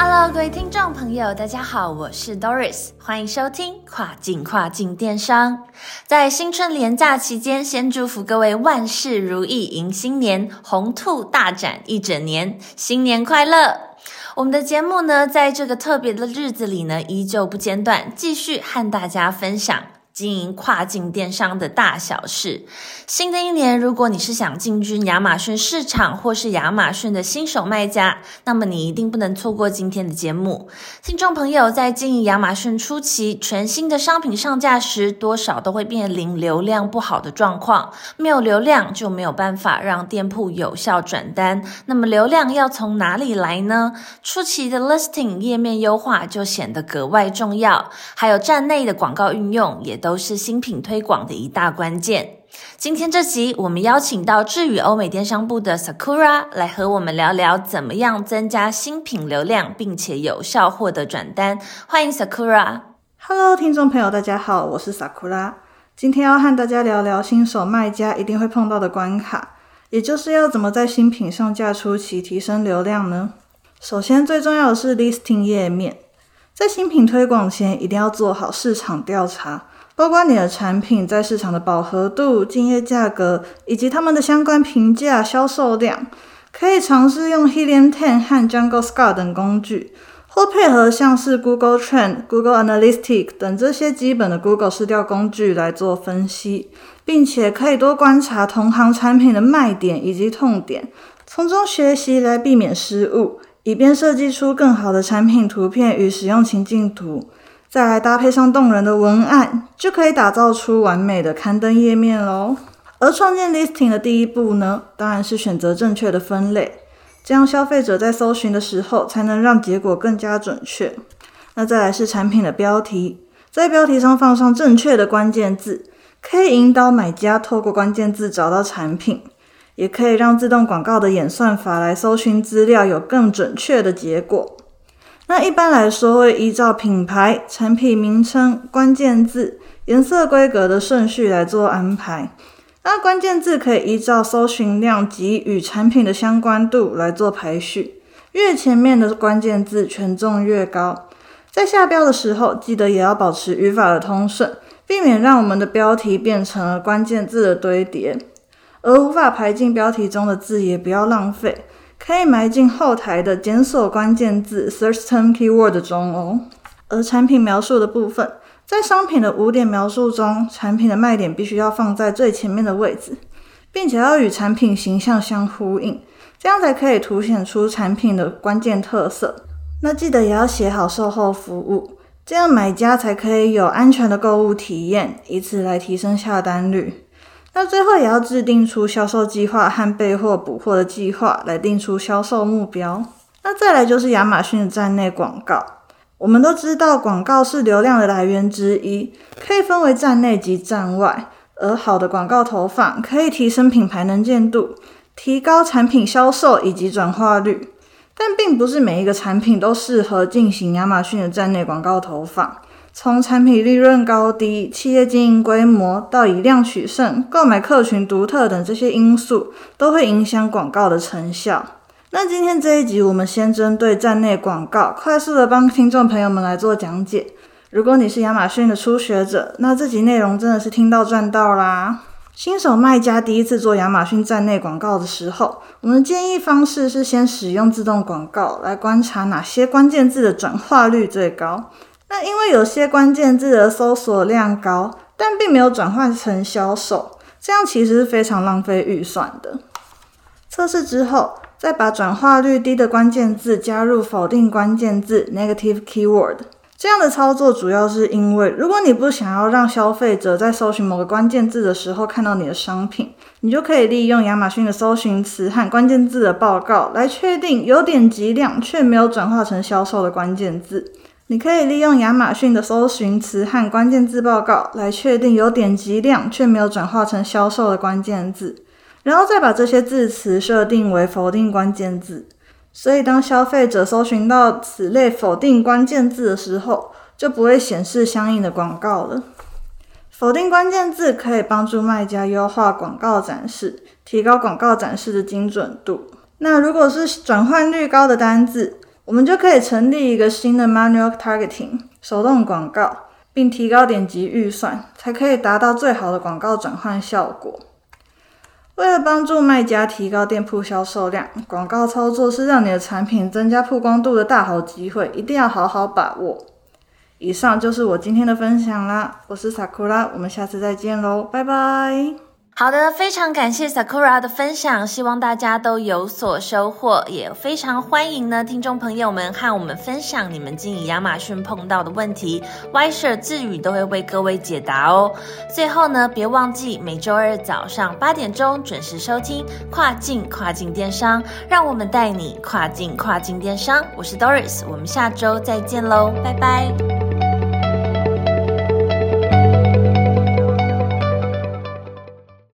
Hello，各位听众朋友，大家好，我是 Doris，欢迎收听跨境跨境电商。在新春连假期间，先祝福各位万事如意，迎新年，红兔大展一整年，新年快乐！我们的节目呢，在这个特别的日子里呢，依旧不间断，继续和大家分享。经营跨境电商的大小事。新的一年，如果你是想进军亚马逊市场，或是亚马逊的新手卖家，那么你一定不能错过今天的节目。听众朋友在经营亚马逊初期，全新的商品上架时，多少都会面临流量不好的状况。没有流量，就没有办法让店铺有效转单。那么流量要从哪里来呢？初期的 listing 页面优化就显得格外重要，还有站内的广告运用也都。都是新品推广的一大关键。今天这集，我们邀请到智宇欧美电商部的 Sakura 来和我们聊聊怎么样增加新品流量，并且有效获得转单。欢迎 Sakura。Hello，听众朋友，大家好，我是 Sakura。今天要和大家聊聊新手卖家一定会碰到的关卡，也就是要怎么在新品上架初期提升流量呢？首先，最重要的是 listing 页面，在新品推广前，一定要做好市场调查。包括你的产品在市场的饱和度、竞业价格，以及他们的相关评价、销售量，可以尝试用 Helium 10和 Jungle Scout 等工具，或配合像是 Google Trend、Google Analytics 等这些基本的 Google 市调工具来做分析，并且可以多观察同行产品的卖点以及痛点，从中学习来避免失误，以便设计出更好的产品图片与使用情境图。再来搭配上动人的文案，就可以打造出完美的刊登页面喽。而创建 listing 的第一步呢，当然是选择正确的分类，这样消费者在搜寻的时候，才能让结果更加准确。那再来是产品的标题，在标题上放上正确的关键字，可以引导买家透过关键字找到产品，也可以让自动广告的演算法来搜寻资料，有更准确的结果。那一般来说，会依照品牌、产品名称、关键字、颜色规格的顺序来做安排。那关键字可以依照搜寻量及与产品的相关度来做排序，越前面的关键字权重越高。在下标的时候，记得也要保持语法的通顺，避免让我们的标题变成了关键字的堆叠，而无法排进标题中的字也不要浪费。可以埋进后台的检索关键字 （search term keyword） 中哦。而产品描述的部分，在商品的五点描述中，产品的卖点必须要放在最前面的位置，并且要与产品形象相呼应，这样才可以凸显出产品的关键特色。那记得也要写好售后服务，这样买家才可以有安全的购物体验，以此来提升下单率。那最后也要制定出销售计划和备货补货的计划，来定出销售目标。那再来就是亚马逊的站内广告。我们都知道，广告是流量的来源之一，可以分为站内及站外。而好的广告投放可以提升品牌能见度，提高产品销售以及转化率。但并不是每一个产品都适合进行亚马逊的站内广告投放。从产品利润高低、企业经营规模到以量取胜、购买客群独特等这些因素，都会影响广告的成效。那今天这一集，我们先针对站内广告，快速的帮听众朋友们来做讲解。如果你是亚马逊的初学者，那这集内容真的是听到赚到啦！新手卖家第一次做亚马逊站内广告的时候，我们的建议方式是先使用自动广告来观察哪些关键字的转化率最高。那因为有些关键字的搜索量高，但并没有转换成销售，这样其实是非常浪费预算的。测试之后，再把转化率低的关键字加入否定关键字 （negative keyword）。这样的操作主要是因为，如果你不想要让消费者在搜寻某个关键字的时候看到你的商品，你就可以利用亚马逊的搜寻词和关键字的报告来确定有点击量却没有转化成销售的关键字。你可以利用亚马逊的搜寻词和关键字报告来确定有点击量却没有转化成销售的关键字，然后再把这些字词设定为否定关键字。所以，当消费者搜寻到此类否定关键字的时候，就不会显示相应的广告了。否定关键字可以帮助卖家优化广告展示，提高广告展示的精准度。那如果是转换率高的单字，我们就可以成立一个新的 manual targeting 手动广告，并提高点击预算，才可以达到最好的广告转换效果。为了帮助卖家提高店铺销售量，广告操作是让你的产品增加曝光度的大好机会，一定要好好把握。以上就是我今天的分享啦，我是萨库拉，我们下次再见喽，拜拜。好的，非常感谢 Sakura 的分享，希望大家都有所收获，也非常欢迎呢听众朋友们和我们分享你们经营亚马逊碰到的问题，Y 社智宇都会为各位解答哦。最后呢，别忘记每周二早上八点钟准时收听跨境跨境电商，让我们带你跨境跨境电商。我是 Doris，我们下周再见喽，拜拜。